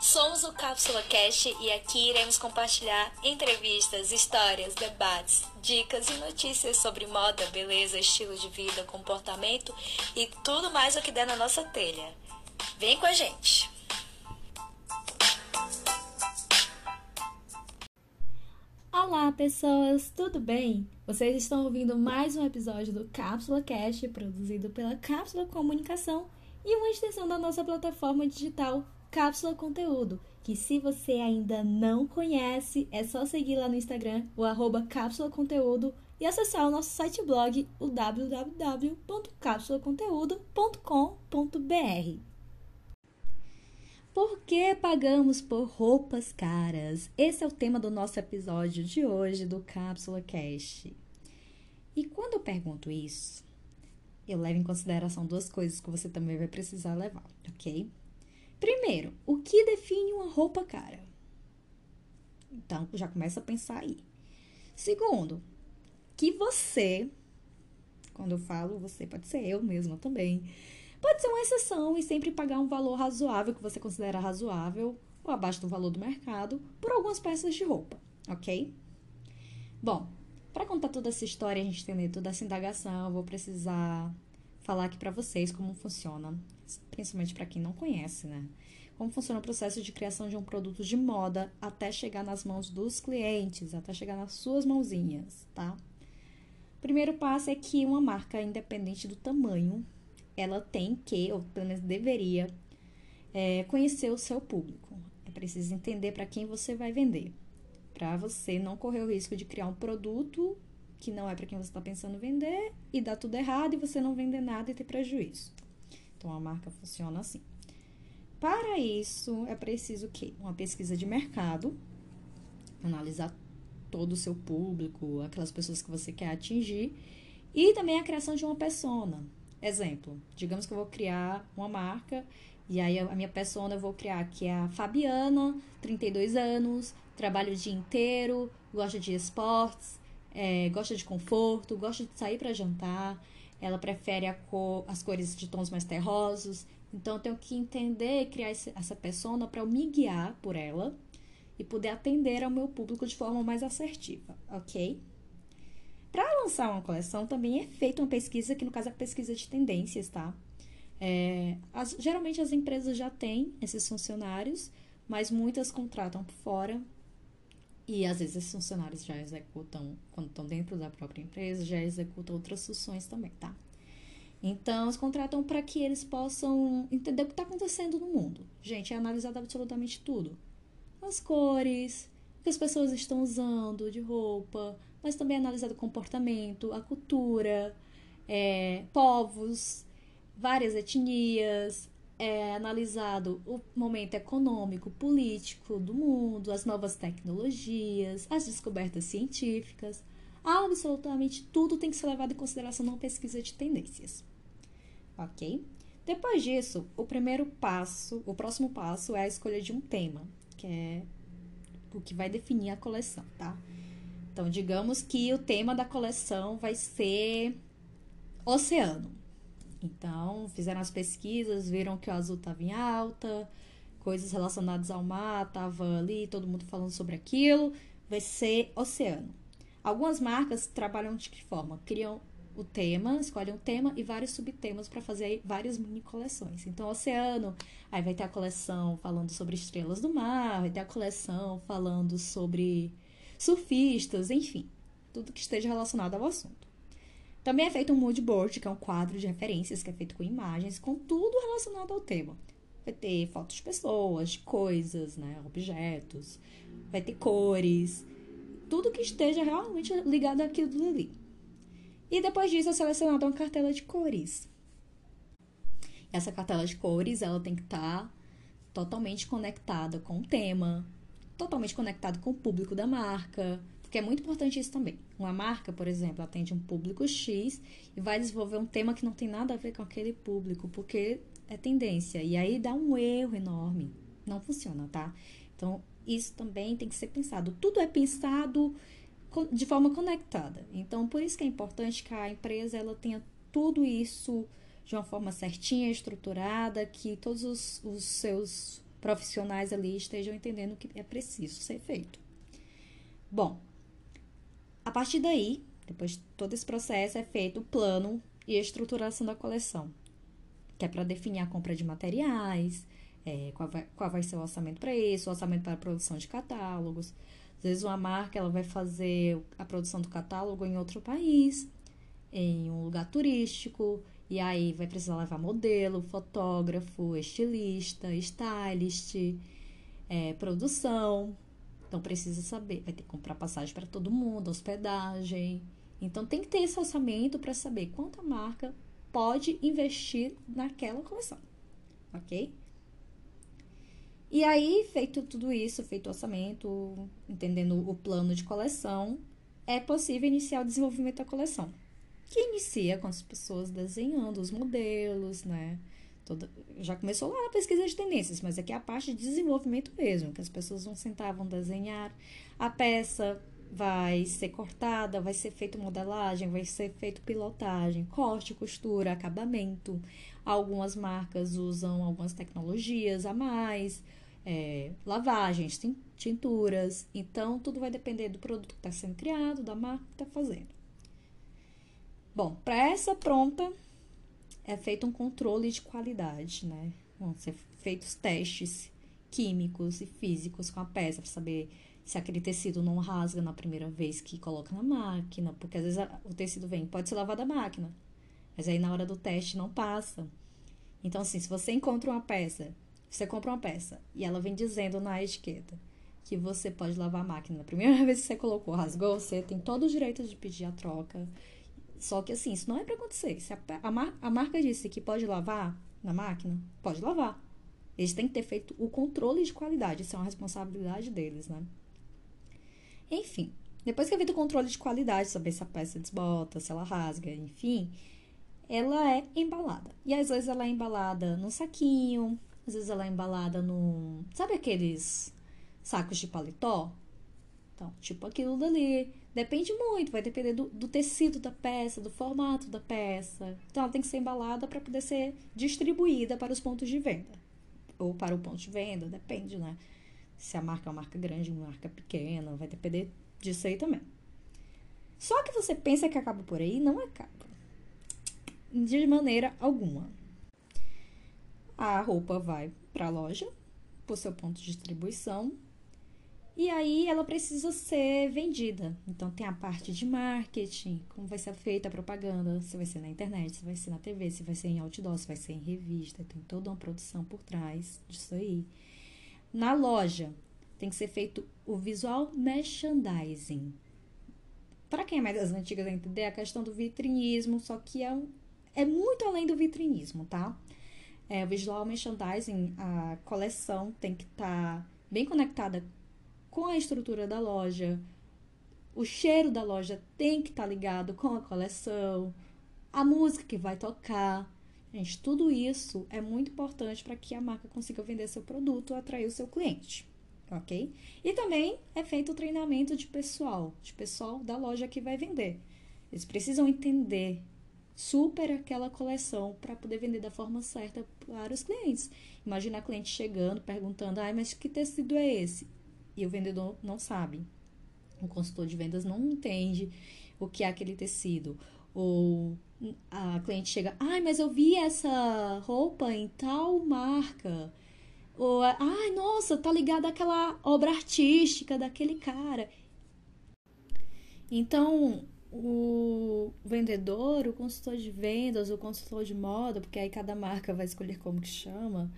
Somos o Cápsula Cash e aqui iremos compartilhar entrevistas, histórias, debates, dicas e notícias sobre moda, beleza, estilo de vida, comportamento e tudo mais o que der na nossa telha. Vem com a gente! Olá, pessoas, tudo bem? Vocês estão ouvindo mais um episódio do Cápsula Cast, produzido pela Cápsula Comunicação e uma extensão da nossa plataforma digital Cápsula Conteúdo, que se você ainda não conhece, é só seguir lá no Instagram, o arroba Cápsula Conteúdo, e acessar o nosso site blog, o www.cápsulaconteúdo.com.br. Por que pagamos por roupas caras? Esse é o tema do nosso episódio de hoje do Cápsula Cash. E quando eu pergunto isso, eu levo em consideração duas coisas que você também vai precisar levar, ok? Primeiro, o que define uma roupa cara? Então, já começa a pensar aí. Segundo, que você, quando eu falo você, pode ser eu mesma também, pode ser uma exceção e sempre pagar um valor razoável, que você considera razoável, ou abaixo do valor do mercado, por algumas peças de roupa, ok? Bom, para contar toda essa história, a gente entender toda essa indagação, eu vou precisar falar aqui para vocês como funciona principalmente para quem não conhece, né? Como funciona o processo de criação de um produto de moda até chegar nas mãos dos clientes, até chegar nas suas mãozinhas, tá? O primeiro passo é que uma marca, independente do tamanho, ela tem que, ou pelo menos deveria, é, conhecer o seu público. É preciso entender para quem você vai vender, para você não correr o risco de criar um produto que não é para quem você está pensando vender e dar tudo errado e você não vender nada e ter prejuízo. Então a marca funciona assim. Para isso é preciso o quê? Uma pesquisa de mercado, analisar todo o seu público, aquelas pessoas que você quer atingir, e também a criação de uma persona. Exemplo, digamos que eu vou criar uma marca e aí a minha persona eu vou criar que é a Fabiana, 32 anos, trabalha o dia inteiro, gosta de esportes, é, gosta de conforto, gosta de sair para jantar, ela prefere cor, as cores de tons mais terrosos. Então, eu tenho que entender e criar esse, essa persona para eu me guiar por ela e poder atender ao meu público de forma mais assertiva, ok? Para lançar uma coleção, também é feita uma pesquisa, que no caso é a pesquisa de tendências, tá? É, as, geralmente as empresas já têm esses funcionários, mas muitas contratam por fora e às vezes esses funcionários já executam, quando estão dentro da própria empresa, já executam outras funções também, tá? Então, eles contratam para que eles possam entender o que está acontecendo no mundo. Gente, é analisado absolutamente tudo. As cores, o que as pessoas estão usando de roupa, mas também é analisado o comportamento, a cultura, é, povos, várias etnias, é analisado o momento econômico, político do mundo, as novas tecnologias, as descobertas científicas. Absolutamente tudo tem que ser levado em consideração numa pesquisa de tendências. Ok? Depois disso, o primeiro passo, o próximo passo é a escolha de um tema, que é o que vai definir a coleção, tá? Então, digamos que o tema da coleção vai ser oceano. Então, fizeram as pesquisas, viram que o azul estava em alta, coisas relacionadas ao mar estavam ali, todo mundo falando sobre aquilo. Vai ser oceano. Algumas marcas trabalham de que forma? Criam o tema, escolhem um tema e vários subtemas para fazer várias mini coleções. Então, oceano, aí vai ter a coleção falando sobre estrelas do mar, vai ter a coleção falando sobre surfistas, enfim, tudo que esteja relacionado ao assunto. Também é feito um mood board, que é um quadro de referências que é feito com imagens, com tudo relacionado ao tema. Vai ter fotos de pessoas, de coisas, né, objetos, vai ter cores, tudo que esteja realmente ligado àquilo ali. E depois disso é selecionada uma cartela de cores. Essa cartela de cores, ela tem que estar tá totalmente conectada com o tema, totalmente conectada com o público da marca, porque é muito importante isso também. Uma marca, por exemplo, atende um público X e vai desenvolver um tema que não tem nada a ver com aquele público, porque é tendência. E aí dá um erro enorme. Não funciona, tá? Então, isso também tem que ser pensado. Tudo é pensado de forma conectada. Então, por isso que é importante que a empresa ela tenha tudo isso de uma forma certinha, estruturada, que todos os, os seus profissionais ali estejam entendendo o que é preciso ser feito. Bom, a partir daí, depois de todo esse processo, é feito o plano e a estruturação da coleção, que é para definir a compra de materiais, é, qual, vai, qual vai ser o orçamento para isso, o orçamento para a produção de catálogos. Às vezes uma marca ela vai fazer a produção do catálogo em outro país, em um lugar turístico, e aí vai precisar levar modelo, fotógrafo, estilista, stylist, é, produção. Então precisa saber, vai ter que comprar passagem para todo mundo, hospedagem. Então tem que ter esse orçamento para saber quanto a marca pode investir naquela coleção. OK? E aí, feito tudo isso, feito o orçamento, entendendo o plano de coleção, é possível iniciar o desenvolvimento da coleção. Que inicia com as pessoas desenhando os modelos, né? Toda, já começou lá a pesquisa de tendências, mas aqui é a parte de desenvolvimento mesmo, que as pessoas vão sentar, vão desenhar. A peça vai ser cortada, vai ser feita modelagem, vai ser feito pilotagem, corte, costura, acabamento. Algumas marcas usam algumas tecnologias a mais é, lavagens, tinturas. Então, tudo vai depender do produto que está sendo criado, da marca que está fazendo. Bom, para essa pronta, é feito um controle de qualidade, né? Vão ser feitos testes químicos e físicos com a peça para saber se aquele tecido não rasga na primeira vez que coloca na máquina, porque às vezes o tecido vem, pode ser lavado da máquina, mas aí na hora do teste não passa. Então, assim, se você encontra uma peça você compra uma peça e ela vem dizendo na etiqueta que você pode lavar a máquina. A primeira vez que você colocou, rasgou, você tem todo o direito de pedir a troca. Só que assim, isso não é para acontecer. Se a, a, a marca disse que pode lavar na máquina, pode lavar. Eles têm que ter feito o controle de qualidade. Isso é uma responsabilidade deles, né? Enfim, depois que é feito o controle de qualidade, saber se a peça desbota, se ela rasga, enfim, ela é embalada. E às vezes ela é embalada no saquinho, às vezes ela é embalada no. Sabe aqueles sacos de paletó? Então, tipo aquilo dali. Depende muito, vai depender do, do tecido da peça, do formato da peça. Então, ela tem que ser embalada para poder ser distribuída para os pontos de venda. Ou para o ponto de venda, depende, né? Se a marca é uma marca grande, uma marca pequena, vai depender disso aí também. Só que você pensa que acaba por aí, não acaba. De maneira alguma a roupa vai para a loja, para o seu ponto de distribuição, e aí ela precisa ser vendida. Então tem a parte de marketing, como vai ser feita a propaganda, se vai ser na internet, se vai ser na TV, se vai ser em outdoor, se vai ser em revista, tem toda uma produção por trás disso aí. Na loja tem que ser feito o visual merchandising. Para quem é mais das antigas entender a questão do vitrinismo, só que é, um, é muito além do vitrinismo, tá? É, o visual merchandising, a coleção tem que estar tá bem conectada com a estrutura da loja. O cheiro da loja tem que estar tá ligado com a coleção. A música que vai tocar. Gente, tudo isso é muito importante para que a marca consiga vender seu produto atrair o seu cliente, ok? E também é feito o treinamento de pessoal, de pessoal da loja que vai vender. Eles precisam entender super aquela coleção para poder vender da forma certa para os clientes. Imagina a cliente chegando, perguntando: "Ai, mas que tecido é esse?" E o vendedor não sabe. O consultor de vendas não entende o que é aquele tecido. Ou a cliente chega: "Ai, mas eu vi essa roupa em tal marca." Ou, ai, nossa, tá ligada àquela obra artística daquele cara. Então, o vendedor, o consultor de vendas, o consultor de moda, porque aí cada marca vai escolher como que chama,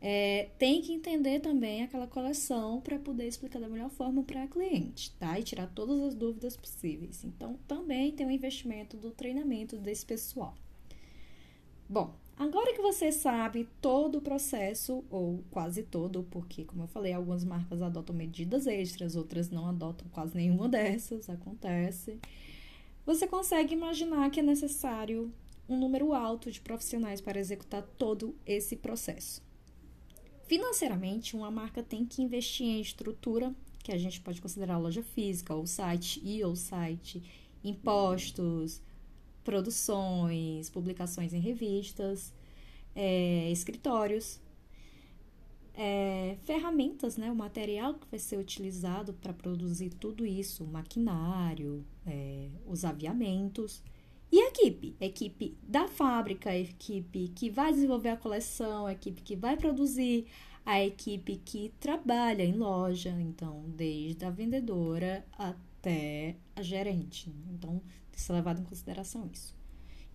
é, tem que entender também aquela coleção para poder explicar da melhor forma para a cliente, tá? E tirar todas as dúvidas possíveis. Então, também tem o investimento do treinamento desse pessoal. Bom, agora que você sabe todo o processo, ou quase todo, porque, como eu falei, algumas marcas adotam medidas extras, outras não adotam quase nenhuma dessas, acontece você consegue imaginar que é necessário um número alto de profissionais para executar todo esse processo. Financeiramente, uma marca tem que investir em estrutura, que a gente pode considerar loja física, ou site e ou site, impostos, produções, publicações em revistas, é, escritórios. é, ferramentas, né, o material que vai ser utilizado para produzir tudo isso, maquinário, é, os aviamentos. E a equipe? Equipe da fábrica, a equipe que vai desenvolver a coleção, a equipe que vai produzir, a equipe que trabalha em loja, então, desde a vendedora até a gerente. Então, tem que ser levado em consideração isso.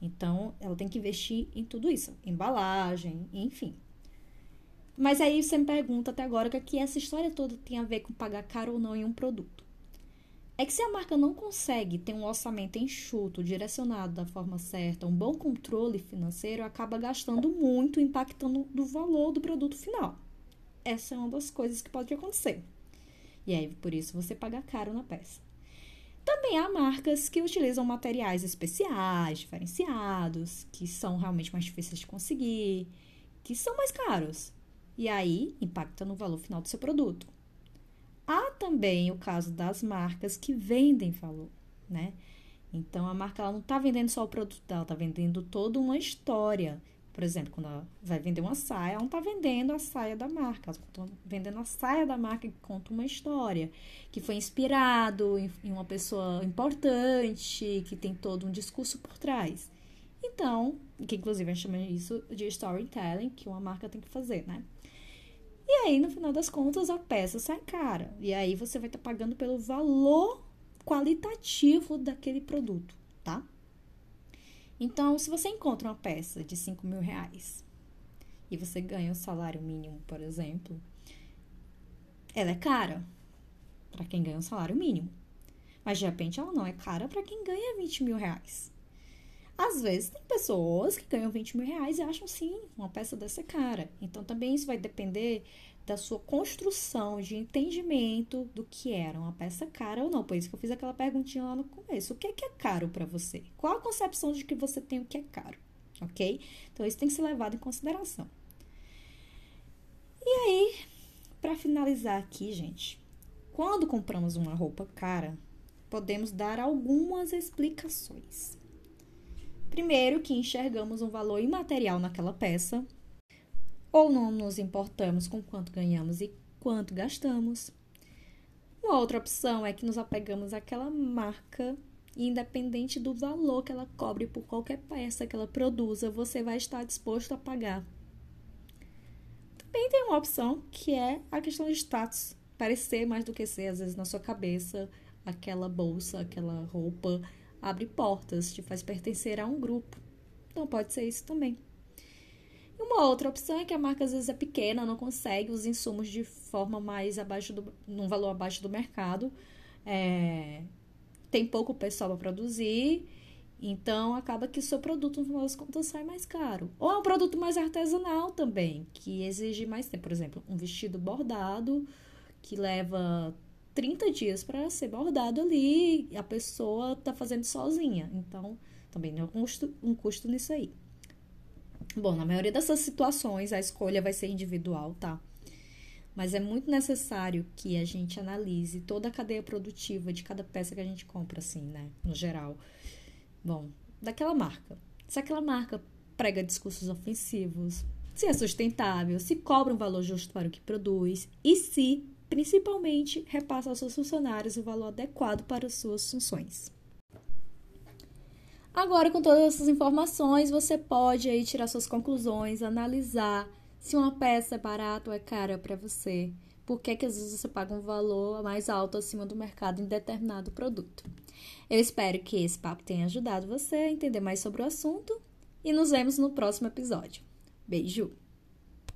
Então, ela tem que investir em tudo isso, embalagem, enfim. Mas aí você me pergunta até agora o que essa história toda tem a ver com pagar caro ou não em um produto. É que se a marca não consegue ter um orçamento enxuto, direcionado da forma certa, um bom controle financeiro, acaba gastando muito, impactando no valor do produto final. Essa é uma das coisas que pode acontecer. E aí, por isso, você paga caro na peça. Também há marcas que utilizam materiais especiais, diferenciados, que são realmente mais difíceis de conseguir, que são mais caros. E aí impacta no valor final do seu produto. Há também o caso das marcas que vendem valor, né? Então a marca ela não está vendendo só o produto dela, está vendendo toda uma história. Por exemplo, quando ela vai vender uma saia, ela não está vendendo a saia da marca, ela está vendendo a saia da marca que conta uma história, que foi inspirado em, em uma pessoa importante, que tem todo um discurso por trás. Então, que inclusive a gente chama isso de storytelling, que uma marca tem que fazer, né? E aí, no final das contas, a peça sai cara. E aí você vai estar tá pagando pelo valor qualitativo daquele produto, tá? Então, se você encontra uma peça de 5 mil reais e você ganha o salário mínimo, por exemplo, ela é cara para quem ganha o salário mínimo. Mas de repente ela não é cara para quem ganha 20 mil reais. Às vezes tem pessoas que ganham 20 mil reais e acham sim uma peça dessa cara. Então também isso vai depender da sua construção de entendimento do que era uma peça cara ou não. Por isso que eu fiz aquela perguntinha lá no começo. O que é, que é caro para você? Qual a concepção de que você tem o que é caro? Ok? Então isso tem que ser levado em consideração. E aí, para finalizar aqui, gente, quando compramos uma roupa cara, podemos dar algumas explicações. Primeiro, que enxergamos um valor imaterial naquela peça, ou não nos importamos com quanto ganhamos e quanto gastamos. Uma outra opção é que nos apegamos àquela marca independente do valor que ela cobre por qualquer peça que ela produza, você vai estar disposto a pagar. Também tem uma opção que é a questão de status, parecer mais do que ser, às vezes na sua cabeça, aquela bolsa, aquela roupa abre portas, te faz pertencer a um grupo. Então pode ser isso também. E uma outra opção é que a marca às vezes é pequena, não consegue os insumos de forma mais abaixo do, num valor abaixo do mercado, é, tem pouco pessoal para produzir, então acaba que o seu produto no final das contas sai mais caro. Ou é um produto mais artesanal também, que exige mais tempo, por exemplo, um vestido bordado que leva 30 dias para ser bordado ali, a pessoa está fazendo sozinha. Então, também tem um custo, um custo nisso aí. Bom, na maioria dessas situações, a escolha vai ser individual, tá? Mas é muito necessário que a gente analise toda a cadeia produtiva de cada peça que a gente compra, assim, né? No geral. Bom, daquela marca. Se aquela marca prega discursos ofensivos, se é sustentável, se cobra um valor justo para o que produz e se principalmente repassa aos seus funcionários o valor adequado para as suas funções. Agora, com todas essas informações, você pode aí tirar suas conclusões, analisar se uma peça é barata ou é cara para você, por que, que às vezes você paga um valor mais alto acima do mercado em determinado produto. Eu espero que esse papo tenha ajudado você a entender mais sobre o assunto e nos vemos no próximo episódio. Beijo!